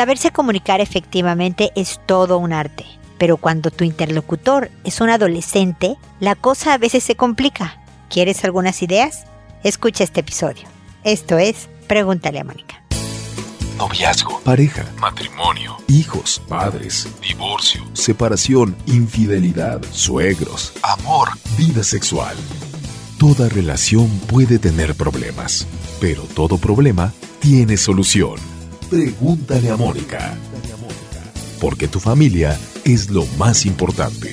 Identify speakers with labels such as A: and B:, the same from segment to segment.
A: Saberse comunicar efectivamente es todo un arte, pero cuando tu interlocutor es un adolescente, la cosa a veces se complica. ¿Quieres algunas ideas? Escucha este episodio. Esto es Pregúntale a Mónica.
B: Noviazgo, pareja, matrimonio, hijos, padres, divorcio, separación, infidelidad, suegros, amor, vida sexual. Toda relación puede tener problemas, pero todo problema tiene solución. Pregúntale a Mónica. Porque tu familia es lo más importante.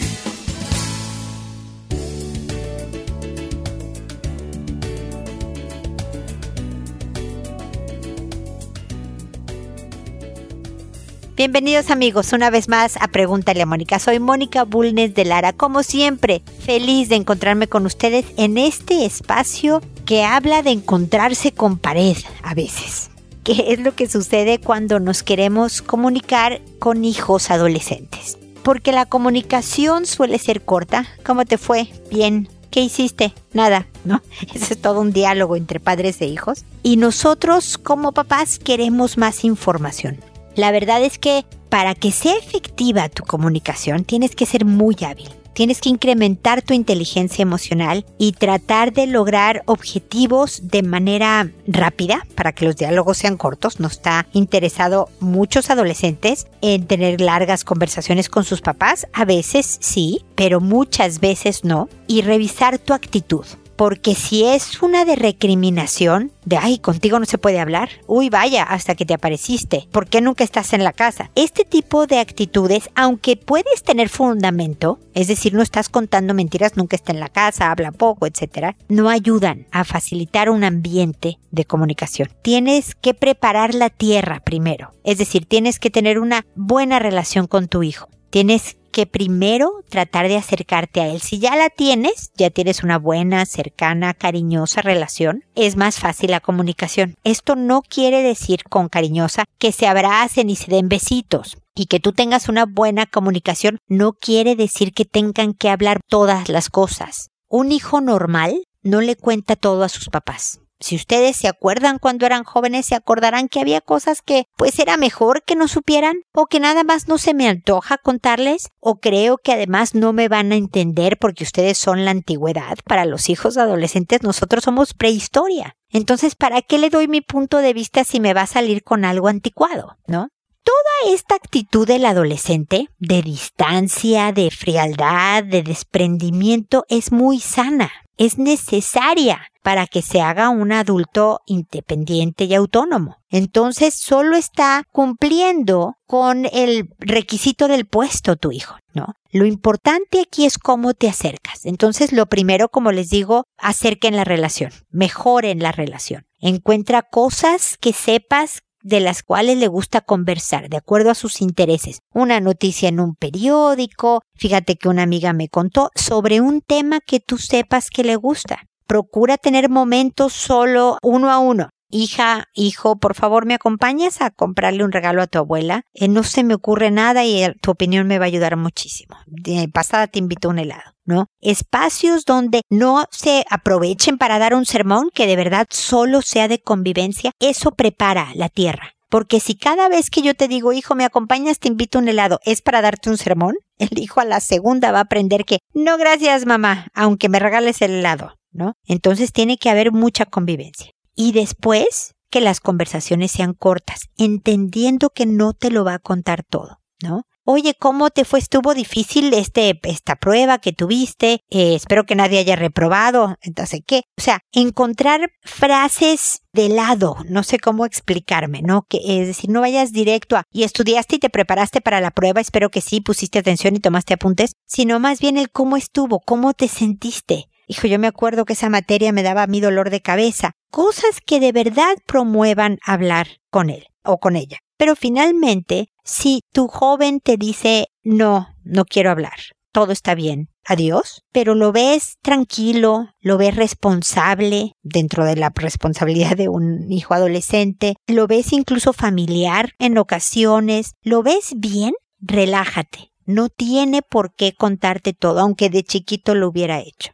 A: Bienvenidos amigos una vez más a Pregúntale a Mónica. Soy Mónica Bulnes de Lara. Como siempre, feliz de encontrarme con ustedes en este espacio que habla de encontrarse con pared a veces qué es lo que sucede cuando nos queremos comunicar con hijos adolescentes. Porque la comunicación suele ser corta. ¿Cómo te fue? Bien. ¿Qué hiciste? Nada, ¿no? Ese es todo un diálogo entre padres e hijos. Y nosotros como papás queremos más información. La verdad es que para que sea efectiva tu comunicación tienes que ser muy hábil. Tienes que incrementar tu inteligencia emocional y tratar de lograr objetivos de manera rápida para que los diálogos sean cortos. No está interesado muchos adolescentes en tener largas conversaciones con sus papás. A veces sí, pero muchas veces no. Y revisar tu actitud porque si es una de recriminación, de ay, contigo no se puede hablar, uy, vaya, hasta que te apareciste, ¿por qué nunca estás en la casa? Este tipo de actitudes, aunque puedes tener fundamento, es decir, no estás contando mentiras, nunca está en la casa, habla poco, etcétera, no ayudan a facilitar un ambiente de comunicación. Tienes que preparar la tierra primero, es decir, tienes que tener una buena relación con tu hijo. Tienes que primero tratar de acercarte a él. Si ya la tienes, ya tienes una buena, cercana, cariñosa relación, es más fácil la comunicación. Esto no quiere decir con cariñosa que se abracen y se den besitos. Y que tú tengas una buena comunicación no quiere decir que tengan que hablar todas las cosas. Un hijo normal no le cuenta todo a sus papás. Si ustedes se acuerdan cuando eran jóvenes, se acordarán que había cosas que pues era mejor que no supieran o que nada más no se me antoja contarles o creo que además no me van a entender porque ustedes son la antigüedad. Para los hijos adolescentes nosotros somos prehistoria. Entonces, ¿para qué le doy mi punto de vista si me va a salir con algo anticuado? ¿No? Toda esta actitud del adolescente, de distancia, de frialdad, de desprendimiento, es muy sana, es necesaria para que se haga un adulto independiente y autónomo. Entonces solo está cumpliendo con el requisito del puesto tu hijo, ¿no? Lo importante aquí es cómo te acercas. Entonces lo primero, como les digo, acerquen la relación, mejoren la relación. Encuentra cosas que sepas de las cuales le gusta conversar, de acuerdo a sus intereses. Una noticia en un periódico, fíjate que una amiga me contó sobre un tema que tú sepas que le gusta. Procura tener momentos solo uno a uno. Hija, hijo, por favor, ¿me acompañas a comprarle un regalo a tu abuela? Eh, no se me ocurre nada y eh, tu opinión me va a ayudar muchísimo. De pasada te invito a un helado, ¿no? Espacios donde no se aprovechen para dar un sermón que de verdad solo sea de convivencia. Eso prepara la tierra. Porque si cada vez que yo te digo, hijo, me acompañas, te invito a un helado, es para darte un sermón, el hijo a la segunda va a aprender que, no gracias mamá, aunque me regales el helado, ¿no? Entonces tiene que haber mucha convivencia. Y después que las conversaciones sean cortas, entendiendo que no te lo va a contar todo, ¿no? Oye, ¿cómo te fue? ¿Estuvo difícil este, esta prueba que tuviste? Eh, espero que nadie haya reprobado. Entonces, ¿qué? O sea, encontrar frases de lado, no sé cómo explicarme, ¿no? Que, es decir, no vayas directo a, y estudiaste y te preparaste para la prueba, espero que sí, pusiste atención y tomaste apuntes, sino más bien el cómo estuvo, cómo te sentiste. Hijo, yo me acuerdo que esa materia me daba mí dolor de cabeza. Cosas que de verdad promuevan hablar con él o con ella. Pero finalmente, si tu joven te dice, no, no quiero hablar, todo está bien, adiós, pero lo ves tranquilo, lo ves responsable dentro de la responsabilidad de un hijo adolescente, lo ves incluso familiar en ocasiones, lo ves bien, relájate. No tiene por qué contarte todo, aunque de chiquito lo hubiera hecho.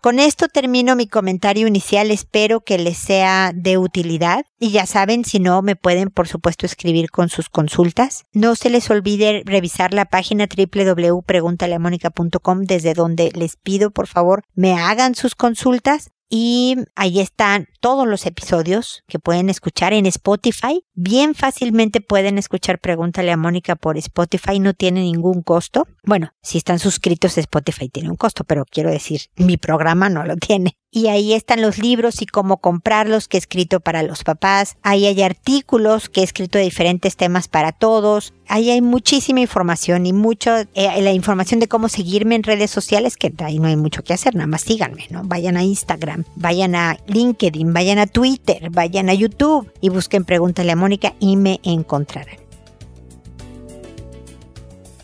A: Con esto termino mi comentario inicial. Espero que les sea de utilidad. Y ya saben, si no, me pueden por supuesto escribir con sus consultas. No se les olvide revisar la página www.preguntaleamónica.com desde donde les pido por favor me hagan sus consultas y ahí están todos los episodios que pueden escuchar en Spotify. Bien fácilmente pueden escuchar Pregúntale a Mónica por Spotify, no tiene ningún costo. Bueno, si están suscritos a Spotify tiene un costo, pero quiero decir, mi programa no lo tiene y ahí están los libros y cómo comprarlos que he escrito para los papás. Ahí hay artículos que he escrito de diferentes temas para todos. Ahí hay muchísima información y mucho, eh, la información de cómo seguirme en redes sociales, que ahí no hay mucho que hacer, nada más síganme, ¿no? Vayan a Instagram, vayan a LinkedIn, vayan a Twitter, vayan a YouTube y busquen Pregúntale a Mónica y me encontrarán.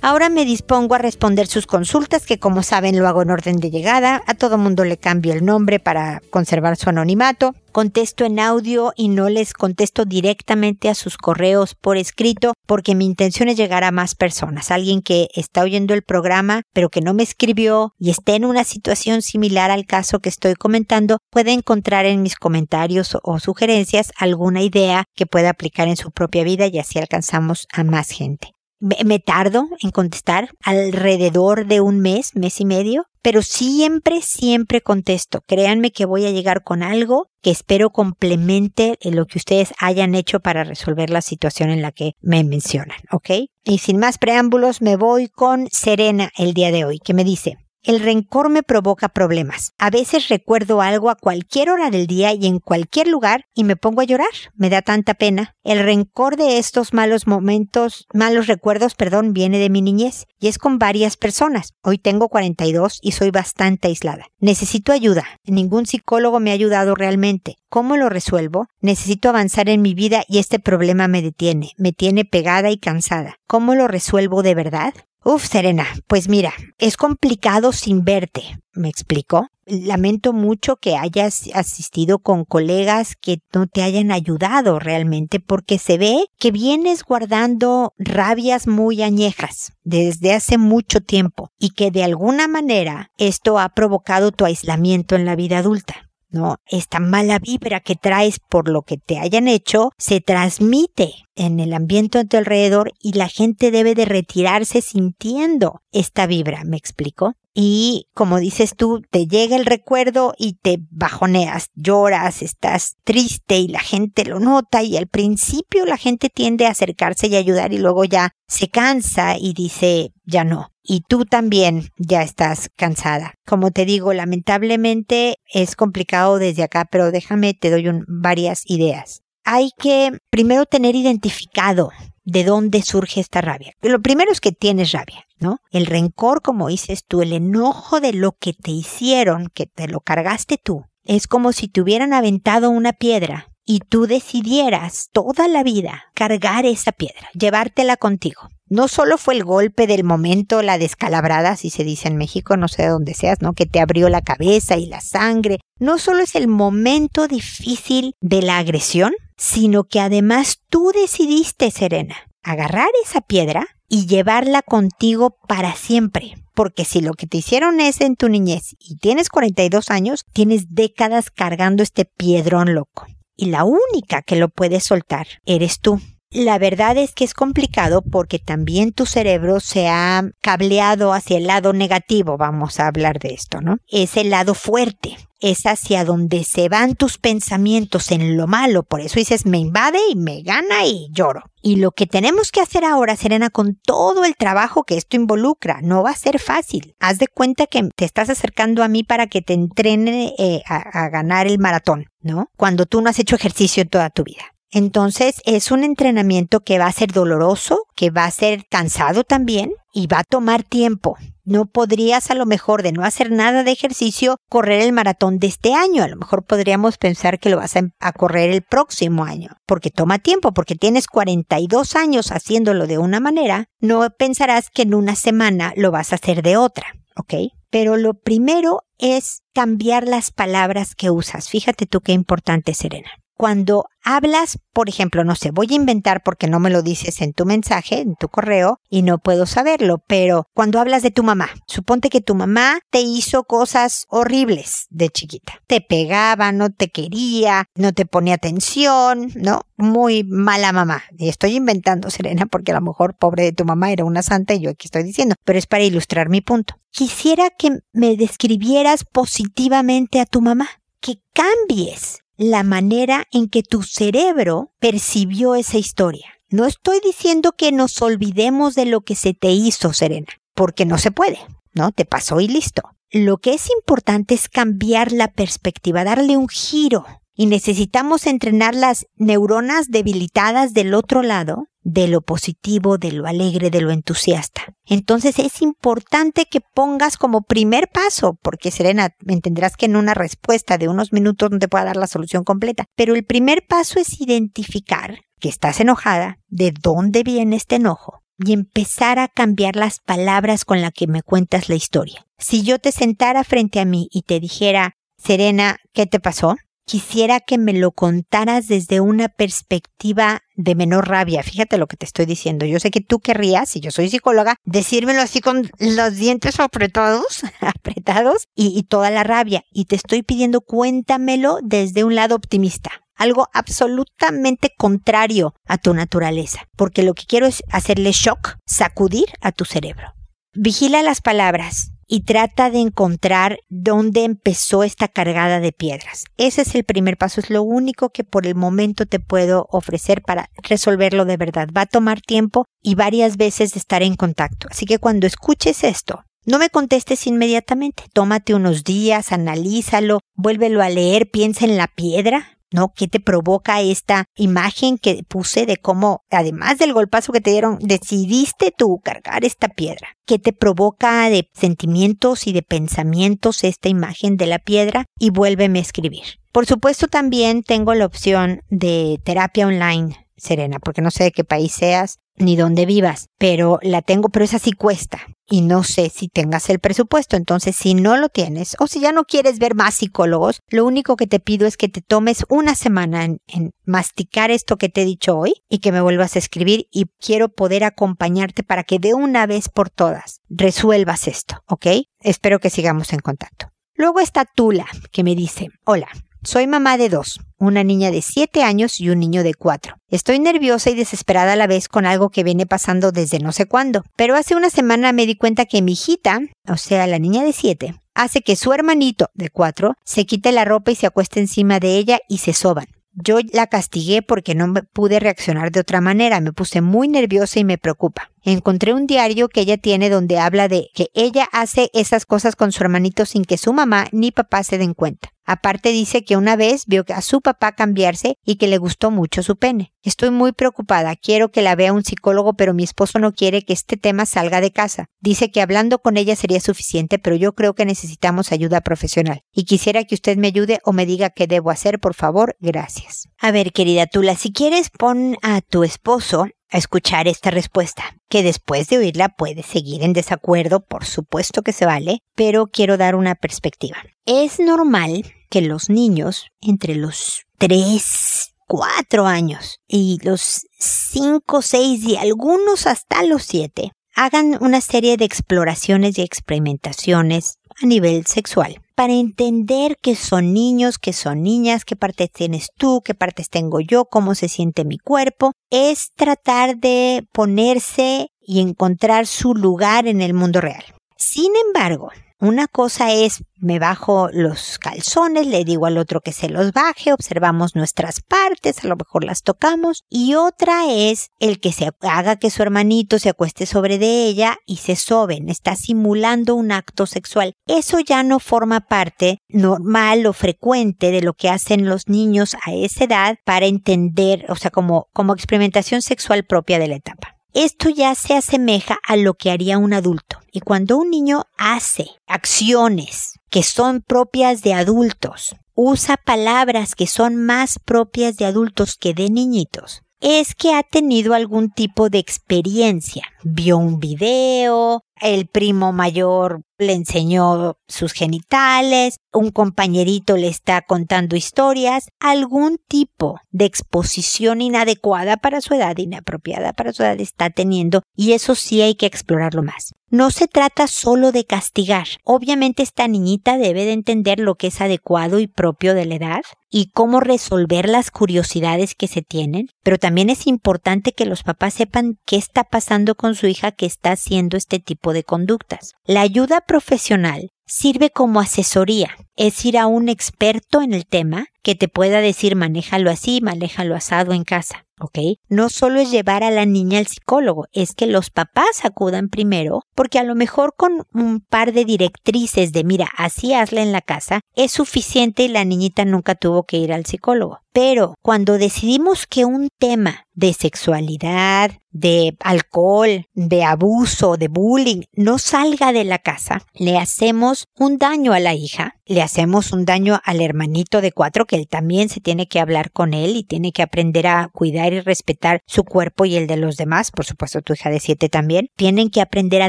A: Ahora me dispongo a responder sus consultas, que como saben lo hago en orden de llegada. A todo mundo le cambio el nombre para conservar su anonimato. Contesto en audio y no les contesto directamente a sus correos por escrito porque mi intención es llegar a más personas. Alguien que está oyendo el programa pero que no me escribió y esté en una situación similar al caso que estoy comentando puede encontrar en mis comentarios o sugerencias alguna idea que pueda aplicar en su propia vida y así alcanzamos a más gente me, tardo en contestar alrededor de un mes, mes y medio, pero siempre, siempre contesto. Créanme que voy a llegar con algo que espero complemente lo que ustedes hayan hecho para resolver la situación en la que me mencionan, ¿ok? Y sin más preámbulos, me voy con Serena el día de hoy, que me dice, el rencor me provoca problemas. A veces recuerdo algo a cualquier hora del día y en cualquier lugar y me pongo a llorar. Me da tanta pena. El rencor de estos malos momentos, malos recuerdos, perdón, viene de mi niñez y es con varias personas. Hoy tengo 42 y soy bastante aislada. Necesito ayuda. Ningún psicólogo me ha ayudado realmente. ¿Cómo lo resuelvo? Necesito avanzar en mi vida y este problema me detiene, me tiene pegada y cansada. ¿Cómo lo resuelvo de verdad? Uf, Serena, pues mira, es complicado sin verte, ¿me explico? Lamento mucho que hayas asistido con colegas que no te hayan ayudado realmente porque se ve que vienes guardando rabias muy añejas desde hace mucho tiempo y que de alguna manera esto ha provocado tu aislamiento en la vida adulta. ¿No? Esta mala vibra que traes por lo que te hayan hecho se transmite en el ambiente a tu alrededor y la gente debe de retirarse sintiendo esta vibra, ¿me explico? Y como dices tú, te llega el recuerdo y te bajoneas, lloras, estás triste y la gente lo nota y al principio la gente tiende a acercarse y ayudar y luego ya se cansa y dice ya no. Y tú también ya estás cansada. Como te digo, lamentablemente es complicado desde acá, pero déjame, te doy varias ideas hay que primero tener identificado de dónde surge esta rabia. Lo primero es que tienes rabia, El rencor, como dices tú, el enojo de lo que te hicieron, que te lo cargaste tú, es como si te hubieran aventado una piedra y tú decidieras toda la vida cargar esa piedra, llevártela contigo. No solo fue el golpe del momento, la descalabrada, si se dice en México, no sé de dónde seas, ¿no? Que te abrió la cabeza y la sangre. No solo es el momento difícil de la agresión, sino que además tú decidiste, Serena, agarrar esa piedra y llevarla contigo para siempre. Porque si lo que te hicieron es en tu niñez y tienes 42 años, tienes décadas cargando este piedrón loco. Y la única que lo puede soltar eres tú. La verdad es que es complicado porque también tu cerebro se ha cableado hacia el lado negativo, vamos a hablar de esto, ¿no? Es el lado fuerte, es hacia donde se van tus pensamientos en lo malo, por eso dices me invade y me gana y lloro. Y lo que tenemos que hacer ahora, Serena, con todo el trabajo que esto involucra, no va a ser fácil. Haz de cuenta que te estás acercando a mí para que te entrene eh, a, a ganar el maratón, ¿no? Cuando tú no has hecho ejercicio toda tu vida. Entonces es un entrenamiento que va a ser doloroso, que va a ser cansado también y va a tomar tiempo. No podrías a lo mejor de no hacer nada de ejercicio correr el maratón de este año. A lo mejor podríamos pensar que lo vas a, correr el próximo año. Porque toma tiempo, porque tienes 42 años haciéndolo de una manera. No pensarás que en una semana lo vas a hacer de otra. ¿Ok? Pero lo primero es cambiar las palabras que usas. Fíjate tú qué importante, Serena. Cuando hablas, por ejemplo, no sé, voy a inventar porque no me lo dices en tu mensaje, en tu correo, y no puedo saberlo, pero cuando hablas de tu mamá, suponte que tu mamá te hizo cosas horribles de chiquita. Te pegaba, no te quería, no te ponía atención, ¿no? Muy mala mamá. Y estoy inventando, Serena, porque a lo mejor pobre de tu mamá era una santa y yo aquí estoy diciendo, pero es para ilustrar mi punto. Quisiera que me describieras positivamente a tu mamá, que cambies la manera en que tu cerebro percibió esa historia. No estoy diciendo que nos olvidemos de lo que se te hizo, Serena, porque no se puede, ¿no? Te pasó y listo. Lo que es importante es cambiar la perspectiva, darle un giro. Y necesitamos entrenar las neuronas debilitadas del otro lado de lo positivo, de lo alegre, de lo entusiasta. Entonces es importante que pongas como primer paso, porque Serena, entenderás que en una respuesta de unos minutos no te pueda dar la solución completa, pero el primer paso es identificar que estás enojada, de dónde viene este enojo y empezar a cambiar las palabras con las que me cuentas la historia. Si yo te sentara frente a mí y te dijera, Serena, ¿qué te pasó? Quisiera que me lo contaras desde una perspectiva de menor rabia. Fíjate lo que te estoy diciendo. Yo sé que tú querrías, si yo soy psicóloga, decírmelo así con los dientes apretados, apretados y, y toda la rabia. Y te estoy pidiendo cuéntamelo desde un lado optimista algo absolutamente contrario a tu naturaleza, porque lo que quiero es hacerle shock, sacudir a tu cerebro. Vigila las palabras, y trata de encontrar dónde empezó esta cargada de piedras. Ese es el primer paso, es lo único que por el momento te puedo ofrecer para resolverlo de verdad. Va a tomar tiempo y varias veces de estar en contacto. Así que cuando escuches esto, no me contestes inmediatamente. Tómate unos días, analízalo, vuélvelo a leer, piensa en la piedra, ¿no? ¿Qué te provoca esta imagen que puse de cómo, además del golpazo que te dieron, decidiste tú cargar esta piedra? ¿Qué te provoca de sentimientos y de pensamientos esta imagen de la piedra? Y vuélveme a escribir. Por supuesto también tengo la opción de terapia online Serena, porque no sé de qué país seas ni dónde vivas, pero la tengo, pero esa sí cuesta y no sé si tengas el presupuesto. Entonces, si no lo tienes o si ya no quieres ver más psicólogos, lo único que te pido es que te tomes una semana en, en masticar esto que te he dicho hoy y que me vuelvas a escribir y quiero poder acompañarte para que de una vez por todas resuelvas esto, ¿ok? Espero que sigamos en contacto. Luego está Tula, que me dice, hola, soy mamá de dos, una niña de siete años y un niño de cuatro. Estoy nerviosa y desesperada a la vez con algo que viene pasando desde no sé cuándo, pero hace una semana me di cuenta que mi hijita, o sea, la niña de siete, hace que su hermanito de cuatro se quite la ropa y se acueste encima de ella y se soban. Yo la castigué porque no pude reaccionar de otra manera, me puse muy nerviosa y me preocupa. Encontré un diario que ella tiene donde habla de que ella hace esas cosas con su hermanito sin que su mamá ni papá se den cuenta. Aparte dice que una vez vio a su papá cambiarse y que le gustó mucho su pene. Estoy muy preocupada, quiero que la vea un psicólogo, pero mi esposo no quiere que este tema salga de casa. Dice que hablando con ella sería suficiente, pero yo creo que necesitamos ayuda profesional. Y quisiera que usted me ayude o me diga qué debo hacer, por favor. Gracias. A ver, querida Tula, si quieres pon a tu esposo a escuchar esta respuesta, que después de oírla puede seguir en desacuerdo, por supuesto que se vale, pero quiero dar una perspectiva. Es normal que los niños entre los 3, 4 años y los 5, 6 y algunos hasta los 7 hagan una serie de exploraciones y experimentaciones a nivel sexual para entender que son niños, que son niñas, qué partes tienes tú, qué partes tengo yo, cómo se siente mi cuerpo, es tratar de ponerse y encontrar su lugar en el mundo real. Sin embargo, una cosa es, me bajo los calzones, le digo al otro que se los baje, observamos nuestras partes, a lo mejor las tocamos, y otra es el que se haga que su hermanito se acueste sobre de ella y se soben, está simulando un acto sexual. Eso ya no forma parte normal o frecuente de lo que hacen los niños a esa edad para entender, o sea, como, como experimentación sexual propia de la etapa. Esto ya se asemeja a lo que haría un adulto. Y cuando un niño hace acciones que son propias de adultos, usa palabras que son más propias de adultos que de niñitos, es que ha tenido algún tipo de experiencia vio un video, el primo mayor le enseñó sus genitales, un compañerito le está contando historias, algún tipo de exposición inadecuada para su edad, inapropiada para su edad está teniendo y eso sí hay que explorarlo más. No se trata solo de castigar. Obviamente esta niñita debe de entender lo que es adecuado y propio de la edad y cómo resolver las curiosidades que se tienen, pero también es importante que los papás sepan qué está pasando con su hija que está haciendo este tipo de conductas. La ayuda profesional sirve como asesoría, es ir a un experto en el tema que te pueda decir manéjalo así, manéjalo asado en casa. ¿ok? No solo es llevar a la niña al psicólogo, es que los papás acudan primero, porque a lo mejor con un par de directrices de mira, así hazla en la casa, es suficiente y la niñita nunca tuvo que ir al psicólogo. Pero cuando decidimos que un tema de sexualidad, de alcohol, de abuso, de bullying, no salga de la casa, le hacemos un daño a la hija, le hacemos un daño al hermanito de cuatro, que él también se tiene que hablar con él y tiene que aprender a cuidar y respetar su cuerpo y el de los demás, por supuesto tu hija de siete también, tienen que aprender a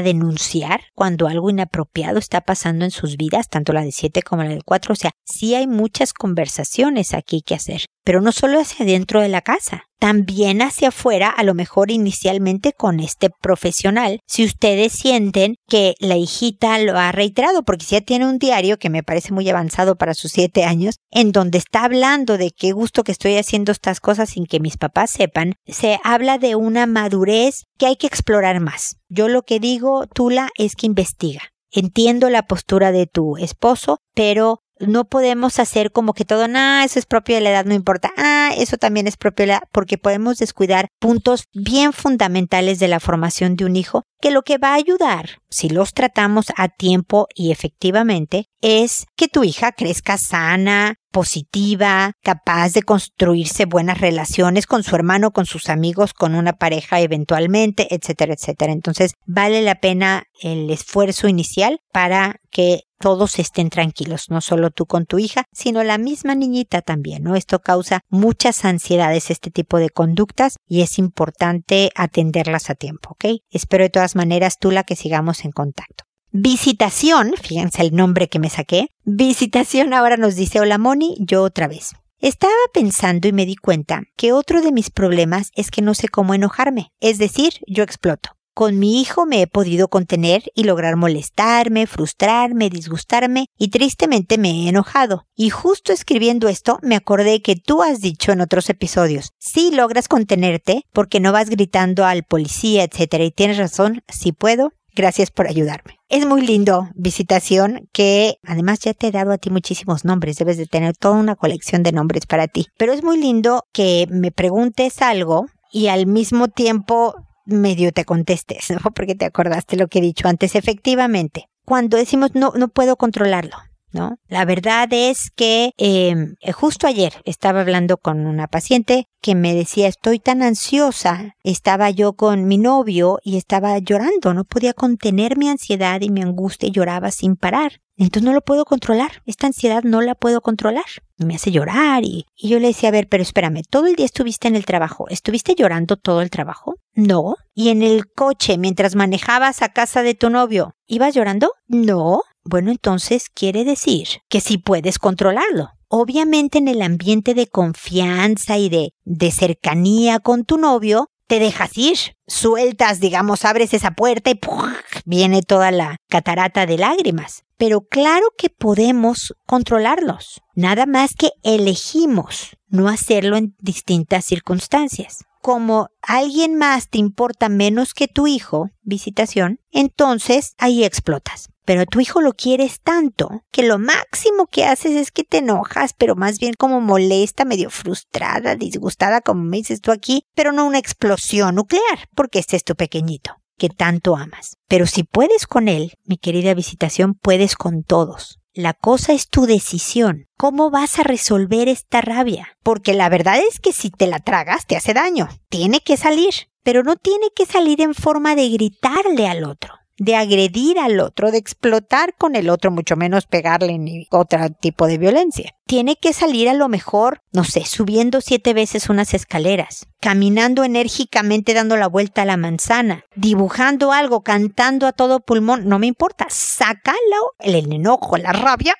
A: denunciar cuando algo inapropiado está pasando en sus vidas, tanto la de siete como la de cuatro, o sea, sí hay muchas conversaciones aquí que hacer pero no solo hacia dentro de la casa, también hacia afuera, a lo mejor inicialmente con este profesional, si ustedes sienten que la hijita lo ha reiterado, porque si ya tiene un diario que me parece muy avanzado para sus siete años, en donde está hablando de qué gusto que estoy haciendo estas cosas sin que mis papás sepan, se habla de una madurez que hay que explorar más. Yo lo que digo, Tula, es que investiga. Entiendo la postura de tu esposo, pero no podemos hacer como que todo, ah, eso es propio de la edad, no importa, ah, eso también es propio de la edad, porque podemos descuidar puntos bien fundamentales de la formación de un hijo, que lo que va a ayudar, si los tratamos a tiempo y efectivamente, es que tu hija crezca sana, positiva, capaz de construirse buenas relaciones con su hermano, con sus amigos, con una pareja eventualmente, etcétera, etcétera. Entonces, vale la pena el esfuerzo inicial para que todos estén tranquilos, no solo tú con tu hija, sino la misma niñita también, ¿no? Esto causa muchas ansiedades, este tipo de conductas, y es importante atenderlas a tiempo, ¿ok? Espero de todas maneras, tú la que sigamos en contacto. Visitación, fíjense el nombre que me saqué. Visitación ahora nos dice, hola Moni, yo otra vez. Estaba pensando y me di cuenta que otro de mis problemas es que no sé cómo enojarme, es decir, yo exploto. Con mi hijo me he podido contener y lograr molestarme, frustrarme, disgustarme y tristemente me he enojado. Y justo escribiendo esto me acordé que tú has dicho en otros episodios, si logras contenerte porque no vas gritando al policía, etcétera, y tienes razón, si puedo, Gracias por ayudarme. Es muy lindo, visitación, que además ya te he dado a ti muchísimos nombres, debes de tener toda una colección de nombres para ti. Pero es muy lindo que me preguntes algo y al mismo tiempo medio te contestes, ¿no? Porque te acordaste lo que he dicho antes. Efectivamente, cuando decimos no, no puedo controlarlo, ¿no? La verdad es que em, justo ayer estaba hablando con una paciente que me decía estoy tan ansiosa, estaba yo con mi novio y estaba llorando, no podía contener mi ansiedad y mi angustia y lloraba sin parar. Entonces no lo puedo controlar, esta ansiedad no la puedo controlar. Me hace llorar y, y yo le decía, a ver, pero espérame, todo el día estuviste en el trabajo, ¿estuviste llorando todo el trabajo? No. ¿Y en el coche mientras manejabas a casa de tu novio, ibas llorando? No. Bueno, entonces quiere decir que sí puedes controlarlo. Obviamente en el ambiente de confianza y de, cercanía con tu novio, te dejas ir, sueltas, digamos, abres esa puerta y viene toda la catarata de lágrimas. Pero claro que podemos controlarlos, nada más que elegimos no hacerlo en distintas circunstancias como alguien más te importa menos que tu hijo, visitación, entonces ahí explotas. Pero tu hijo lo quieres tanto que lo máximo que haces es que te enojas, pero más bien como molesta, medio frustrada, disgustada, como me dices tú aquí, pero no una explosión nuclear, porque este es tu pequeñito que tanto amas. Pero si puedes con él, mi querida visitación, puedes con todos. La cosa es tu decisión. ¿Cómo vas a resolver esta rabia? Porque la verdad es que si te la tragas te hace daño. Tiene que salir. Pero no tiene que salir en forma de gritarle al otro. De agredir al otro, de explotar con el otro, mucho menos pegarle ni otro tipo de violencia. Tiene que salir a lo mejor, no sé, subiendo siete veces unas escaleras, caminando enérgicamente dando la vuelta a la manzana, dibujando algo, cantando a todo pulmón, no me importa, sácalo, el enojo, la rabia,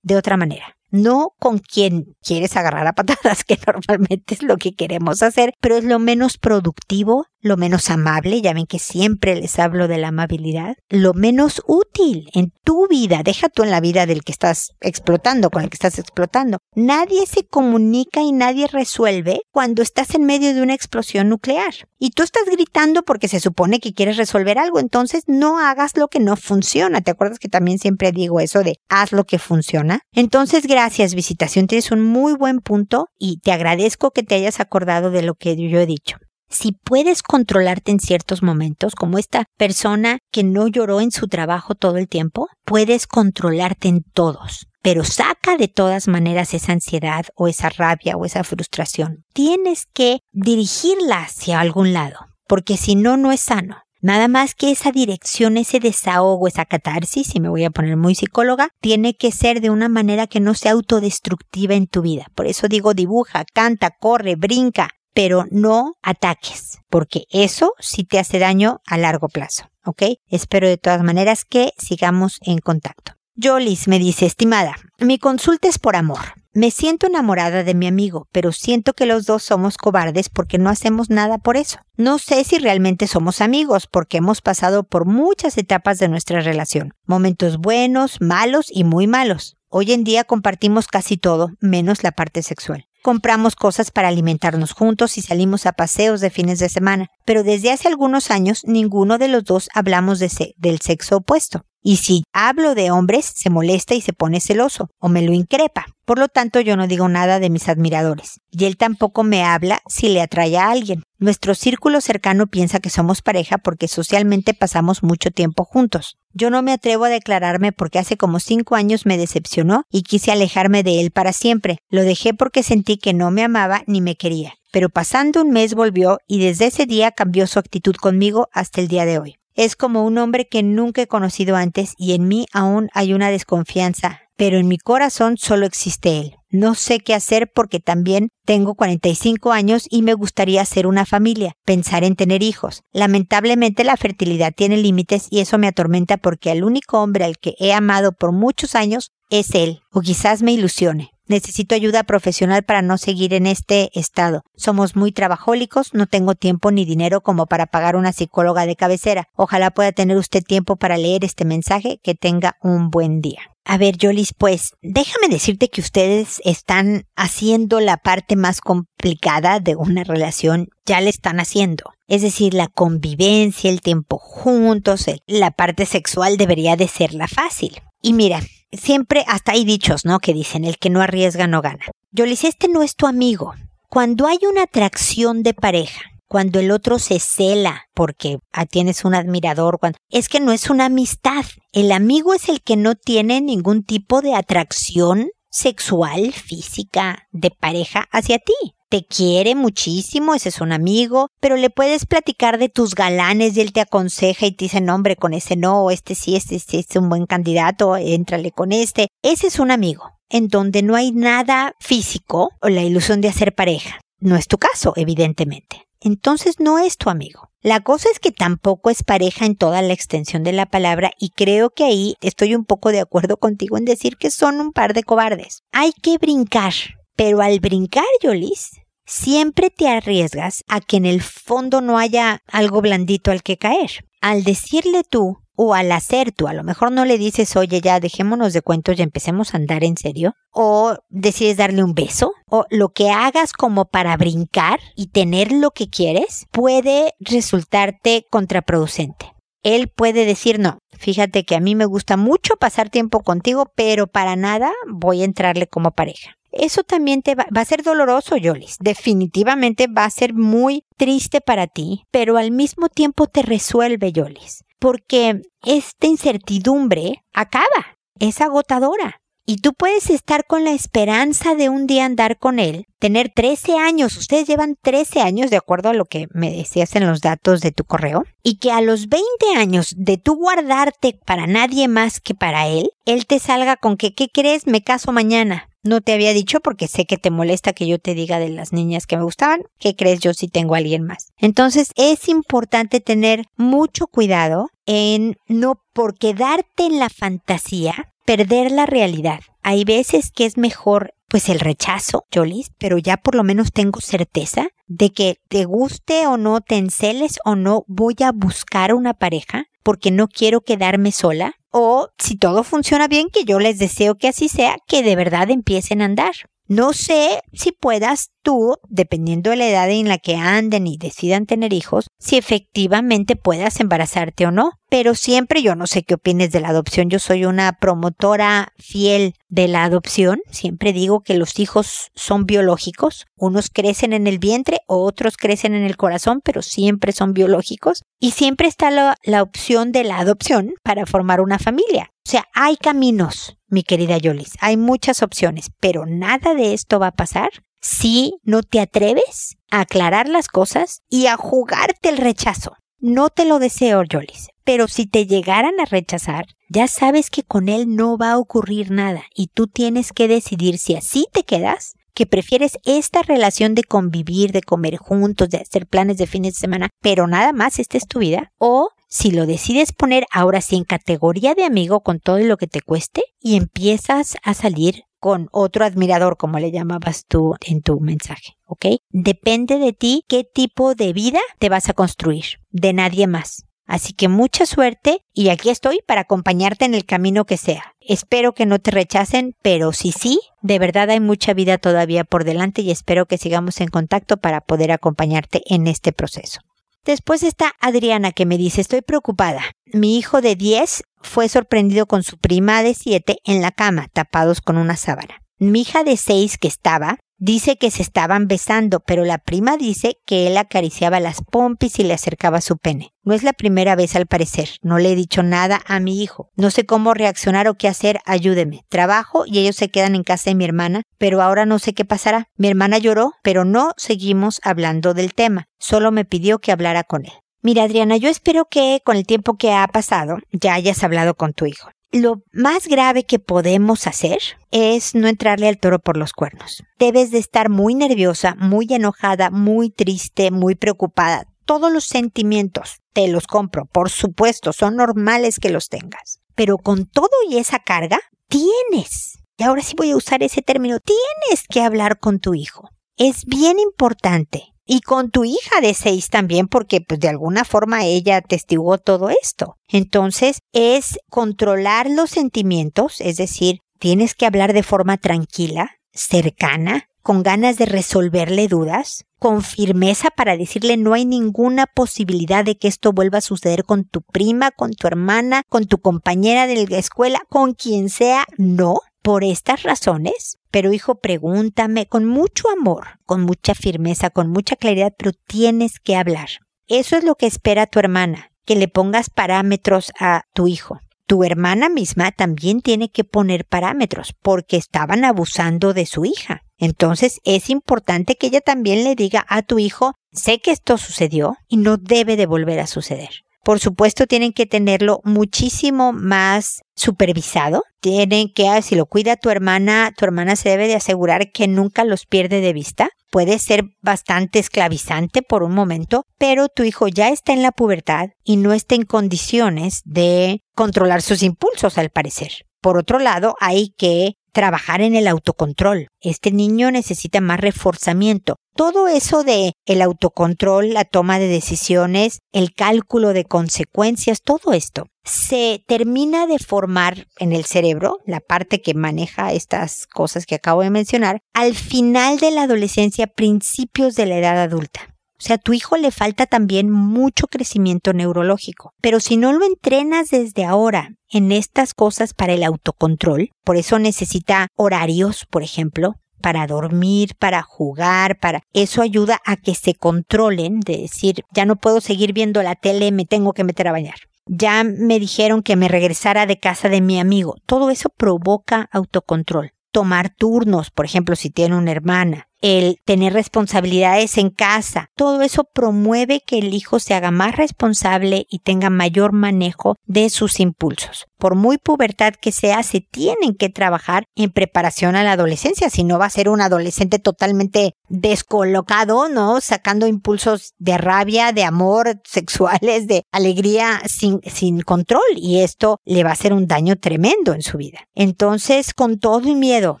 A: de otra manera no con quien quieres agarrar a patadas, que normalmente es lo que queremos hacer, pero es lo menos productivo, lo menos amable, ya ven que siempre les hablo de la amabilidad, lo menos útil en tu vida, deja tú en la vida del que estás explotando, con el que estás explotando. Nadie se comunica y nadie resuelve cuando estás en medio de una explosión nuclear. Y tú estás gritando porque se supone que quieres resolver algo, entonces no hagas lo que no funciona. ¿Te acuerdas que también siempre digo eso de haz lo que funciona? Entonces, gracias, visitación, tienes un muy buen punto y te agradezco que te hayas acordado de lo que yo he dicho si puedes controlarte en ciertos momentos, como esta persona que no lloró en su trabajo todo el tiempo, puedes controlarte en todos. Pero saca de todas maneras esa ansiedad o esa rabia o esa frustración. Tienes que dirigirla hacia algún lado, porque si no, no es sano. Nada más que esa dirección, ese desahogo, esa catarsis, si me voy a poner muy psicóloga, tiene que ser de una manera que no sea autodestructiva en tu vida. Por eso digo dibuja, canta, corre, brinca, pero no ataques, porque eso sí te hace daño a largo plazo, ¿ok? Espero de todas maneras que sigamos en contacto. Jolis me dice, estimada, mi consulta es por amor. Me siento enamorada de mi amigo, pero siento que los dos somos cobardes porque no hacemos nada por eso. No sé si realmente somos amigos porque hemos pasado por muchas etapas de nuestra relación, momentos buenos, malos y muy malos. Hoy en día compartimos casi todo, menos la parte sexual compramos cosas para alimentarnos juntos y salimos a paseos de fines de semana, pero desde hace algunos años ninguno de los dos hablamos de del sexo opuesto. Y si hablo de hombres, se molesta y se pone celoso, o me lo increpa. Por lo tanto, yo no digo nada de mis admiradores. Y él tampoco me habla si le atrae a alguien. Nuestro círculo cercano piensa que somos pareja porque socialmente pasamos mucho tiempo juntos. Yo no me atrevo a declararme porque hace como cinco años me decepcionó y quise alejarme de él para siempre. Lo dejé porque sentí que no me amaba ni me quería. Pero pasando un mes volvió y desde ese día cambió su actitud conmigo hasta el día de hoy. Es como un hombre que nunca he conocido antes y en mí aún hay una desconfianza, pero en mi corazón solo existe él. No sé qué hacer porque también tengo 45 años y me gustaría hacer una familia, pensar en tener hijos. Lamentablemente la fertilidad tiene límites y eso me atormenta porque el único hombre al que he amado por muchos años es él, o quizás me ilusione. Necesito ayuda profesional para no seguir en este estado. Somos muy trabajólicos, no tengo tiempo ni dinero como para pagar una psicóloga de cabecera. Ojalá pueda tener usted tiempo para leer este mensaje. Que tenga un buen día. A ver, Jolis, pues déjame decirte que ustedes están haciendo la parte más complicada de una relación, ya le están haciendo. Es decir, la convivencia, el tiempo juntos, la parte sexual debería de ser la fácil. Y mira, siempre hasta hay dichos, ¿no? Que dicen, el que no arriesga no gana. Yo le este no es tu amigo. Cuando hay una atracción de pareja, cuando el otro se cela porque tienes un admirador, cuando, es que no es una amistad. El amigo es el que no tiene ningún tipo de atracción sexual, física, de pareja hacia ti te quiere muchísimo, ese es un amigo, pero le puedes platicar de tus galanes y él te aconseja y te dice, no, hombre, con ese no, este sí, este este es un buen candidato, éntrale con este. Ese es un amigo, en donde no hay nada físico o la ilusión de hacer pareja. No es tu caso, evidentemente. Entonces no es tu amigo. La cosa es que tampoco es pareja en toda la extensión de la palabra y creo que ahí estoy un poco de acuerdo contigo en decir que son un par de cobardes. Hay que brincar, pero al brincar, Yolis, siempre te arriesgas a que en el fondo no haya algo blandito al que caer. Al decirle tú o al hacer tú, a lo mejor no le dices, oye, ya dejémonos de cuentos y empecemos a andar en serio, o decides darle un beso, o lo que hagas como para brincar y tener lo que quieres, puede resultarte contraproducente. Él puede decir, no, fíjate que a mí me gusta mucho pasar tiempo contigo, pero para nada voy a entrarle como pareja eso también te va, a ser doloroso, Yolis. Definitivamente va a ser muy triste para ti, pero al mismo tiempo te resuelve, Yolis. Porque esta incertidumbre acaba, es agotadora. Y tú puedes estar con la esperanza de un día andar con él, tener 13 años, ustedes llevan 13 años de acuerdo a lo que me decías en los datos de tu correo, y que a los 20 años de tú guardarte para nadie más que para él, él te salga con que, ¿qué crees? Me caso mañana. No te había dicho porque sé que te molesta que yo te diga de las niñas que me gustaban. ¿Qué crees yo si tengo a alguien más? Entonces es importante tener mucho cuidado en no por quedarte en la fantasía, perder la realidad. Hay veces que es mejor pues el rechazo, Jolis, pero ya por lo menos tengo certeza de que te guste o no, te enceles o no, voy a buscar una pareja porque no quiero quedarme sola. O si todo funciona bien, que yo les deseo que así sea, que de verdad empiecen a andar. No sé si puedas tú, dependiendo de la edad en la que anden y decidan tener hijos, si efectivamente puedas embarazarte o no. Pero siempre yo no sé qué opines de la adopción. Yo soy una promotora fiel de la adopción. Siempre digo que los hijos son biológicos. Unos crecen en el vientre, otros crecen en el corazón, pero siempre son biológicos. Y siempre está la, la opción de la adopción para formar una familia. O sea, hay caminos, mi querida Yolis. Hay muchas opciones, pero nada de esto va a pasar si no te atreves a aclarar las cosas y a jugarte el rechazo. No te lo deseo, Yolis, pero si te llegaran a rechazar, ya sabes que con él no va a ocurrir nada y tú tienes que decidir si así te quedas, que prefieres esta relación de convivir, de comer juntos, de hacer planes de fines de semana, pero nada más esta es tu vida, o si lo decides poner ahora sí en categoría de amigo con todo lo que te cueste y empiezas a salir con otro admirador, como le llamabas tú en tu mensaje, ¿ok? Depende de ti qué tipo de vida te vas a construir, de nadie más. Así que mucha suerte y aquí estoy para acompañarte en el camino que sea. Espero que no te rechacen, pero si sí, de verdad hay mucha vida todavía por delante y espero que sigamos en contacto para poder acompañarte en este proceso. Después está Adriana que me dice, estoy preocupada. Mi hijo de 10 fue sorprendido con su prima de 7 en la cama, tapados con una sábana. Mi hija de 6 que estaba, dice que se estaban besando, pero la prima dice que él acariciaba las pompis y le acercaba su pene. No es la primera vez al parecer. No le he dicho nada a mi hijo. No sé cómo reaccionar o qué hacer. Ayúdeme. Trabajo y ellos se quedan en casa de mi hermana, pero ahora no sé qué pasará. Mi hermana lloró, pero no seguimos hablando del tema. Solo me pidió que hablara con él. Mira, Adriana, yo espero que con el tiempo que ha pasado ya hayas hablado con tu hijo lo más grave que podemos hacer es no entrarle al toro por los cuernos. Debes de estar muy nerviosa, muy enojada, muy triste, muy preocupada. Todos los sentimientos te los compro, por supuesto, son normales que los tengas. Pero con todo y esa carga, tienes, y ahora sí voy a usar ese término, tienes que hablar con tu hijo. Es bien importante y con tu hija de seis también, porque pues de alguna forma ella testiguó todo esto. Entonces es controlar los sentimientos, es decir, tienes que hablar de forma tranquila, cercana, con ganas de resolverle dudas, con firmeza para decirle no hay ninguna posibilidad de que esto vuelva a suceder con tu prima, con tu hermana, con tu compañera de la escuela, con quien sea, no por estas razones, pero hijo, pregúntame con mucho amor, con mucha firmeza, con mucha claridad, pero tienes que hablar. Eso es lo que espera tu hermana, que le pongas parámetros a tu hijo. Tu hermana misma también tiene que poner parámetros porque estaban abusando de su hija. Entonces es importante que ella también le diga a tu hijo, sé que esto sucedió y no debe de volver a suceder. Por supuesto, tienen que tenerlo muchísimo más supervisado. Tienen que, ah, si lo cuida tu hermana, tu hermana se debe de asegurar que nunca los pierde de vista. Puede ser bastante esclavizante por un momento, pero tu hijo ya está en la pubertad y no está en condiciones de controlar sus impulsos, al parecer. Por otro lado, hay que trabajar en el autocontrol. Este niño necesita más reforzamiento. Todo eso de el autocontrol, la toma de decisiones, el cálculo de consecuencias, todo esto se termina de formar en el cerebro, la parte que maneja estas cosas que acabo de mencionar, al final de la adolescencia, principios de la edad adulta. Sea, a tu hijo le falta también mucho crecimiento neurológico. Pero si no lo entrenas desde ahora en estas cosas para el autocontrol, por eso necesita horarios, por ejemplo, para dormir, para jugar, para eso ayuda a que se controlen de decir, ya no puedo seguir viendo la tele, me tengo que meter a bañar. Ya me dijeron que me regresara de casa de mi amigo. Todo eso provoca autocontrol. Tomar turnos, por ejemplo, si tiene una hermana el tener responsabilidades en casa. Todo eso promueve que el hijo se haga más responsable y tenga mayor manejo de sus impulsos. Por muy pubertad que sea, se tienen que trabajar en preparación a la adolescencia, si no va a ser un adolescente totalmente descolocado, ¿no? Sacando impulsos de rabia, de amor, sexuales, de alegría sin, sin control y esto le va a hacer un daño tremendo en su vida. Entonces, con todo y miedo,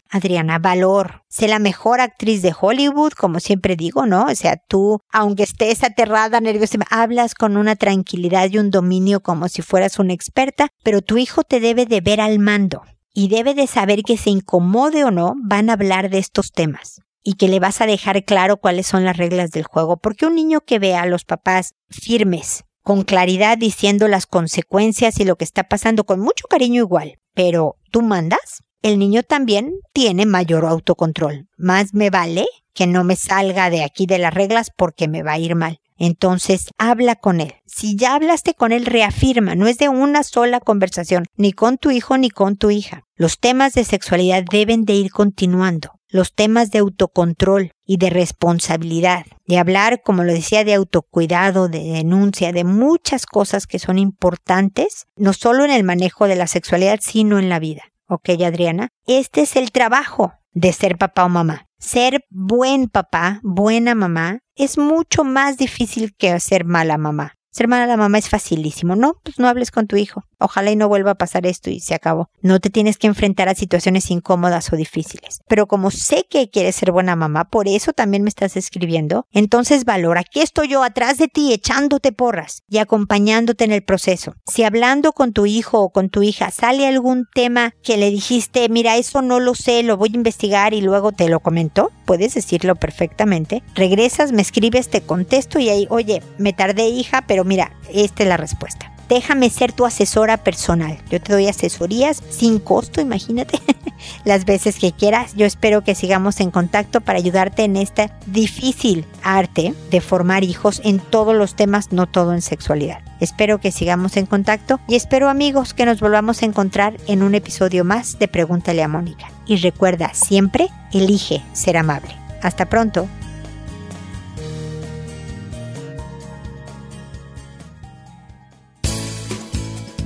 A: Adriana, valor, sé la mejor actriz de Hollywood, como siempre digo, ¿no? O sea, tú, aunque estés aterrada, nerviosa, hablas con una tranquilidad y un dominio como si fueras una experta, pero tu hijo te debe de ver al mando y debe de saber que se incomode o no, van a hablar de estos temas y que le vas a dejar claro cuáles son las reglas del juego, porque un niño que vea a los papás firmes, con claridad diciendo las consecuencias y lo que está pasando, con mucho cariño igual, pero tú mandas, el niño también tiene mayor autocontrol. Más me vale que no me salga de aquí de las reglas porque me va a ir mal. Entonces, habla con él. Si ya hablaste con él, reafirma. No es de una sola conversación, ni con tu hijo ni con tu hija. Los temas de sexualidad deben de ir continuando. Los temas de autocontrol y de responsabilidad, de hablar, como lo decía, de autocuidado, de denuncia, de muchas cosas que son importantes, no solo en el manejo de la sexualidad, sino en la vida. ¿Ok, Adriana? Este es el trabajo de ser papá o mamá. Ser buen papá, buena mamá, es mucho más difícil que ser mala mamá. Ser mala la mamá es facilísimo. No, pues no hables con tu hijo. Ojalá y no vuelva a pasar esto y se acabó. No te tienes que enfrentar a situaciones incómodas o difíciles. Pero como sé que quieres ser buena mamá, por eso también me estás escribiendo, entonces valora. Aquí estoy yo atrás de ti echándote porras y acompañándote en el proceso. Si hablando con tu hijo o con tu hija sale algún tema que le dijiste, mira, eso no lo sé, lo voy a investigar y luego te lo comentó, puedes decirlo perfectamente. Regresas, me escribes, te contesto y ahí, oye, me tardé hija, pero mira, esta es la respuesta. Déjame ser tu asesora personal. Yo te doy asesorías sin costo, imagínate, las veces que quieras. Yo espero que sigamos en contacto para ayudarte en esta difícil arte de formar hijos en todos los temas, no todo en sexualidad. Espero que sigamos en contacto y espero amigos que nos volvamos a encontrar en un episodio más de Pregúntale a Mónica. Y recuerda, siempre elige ser amable. Hasta pronto.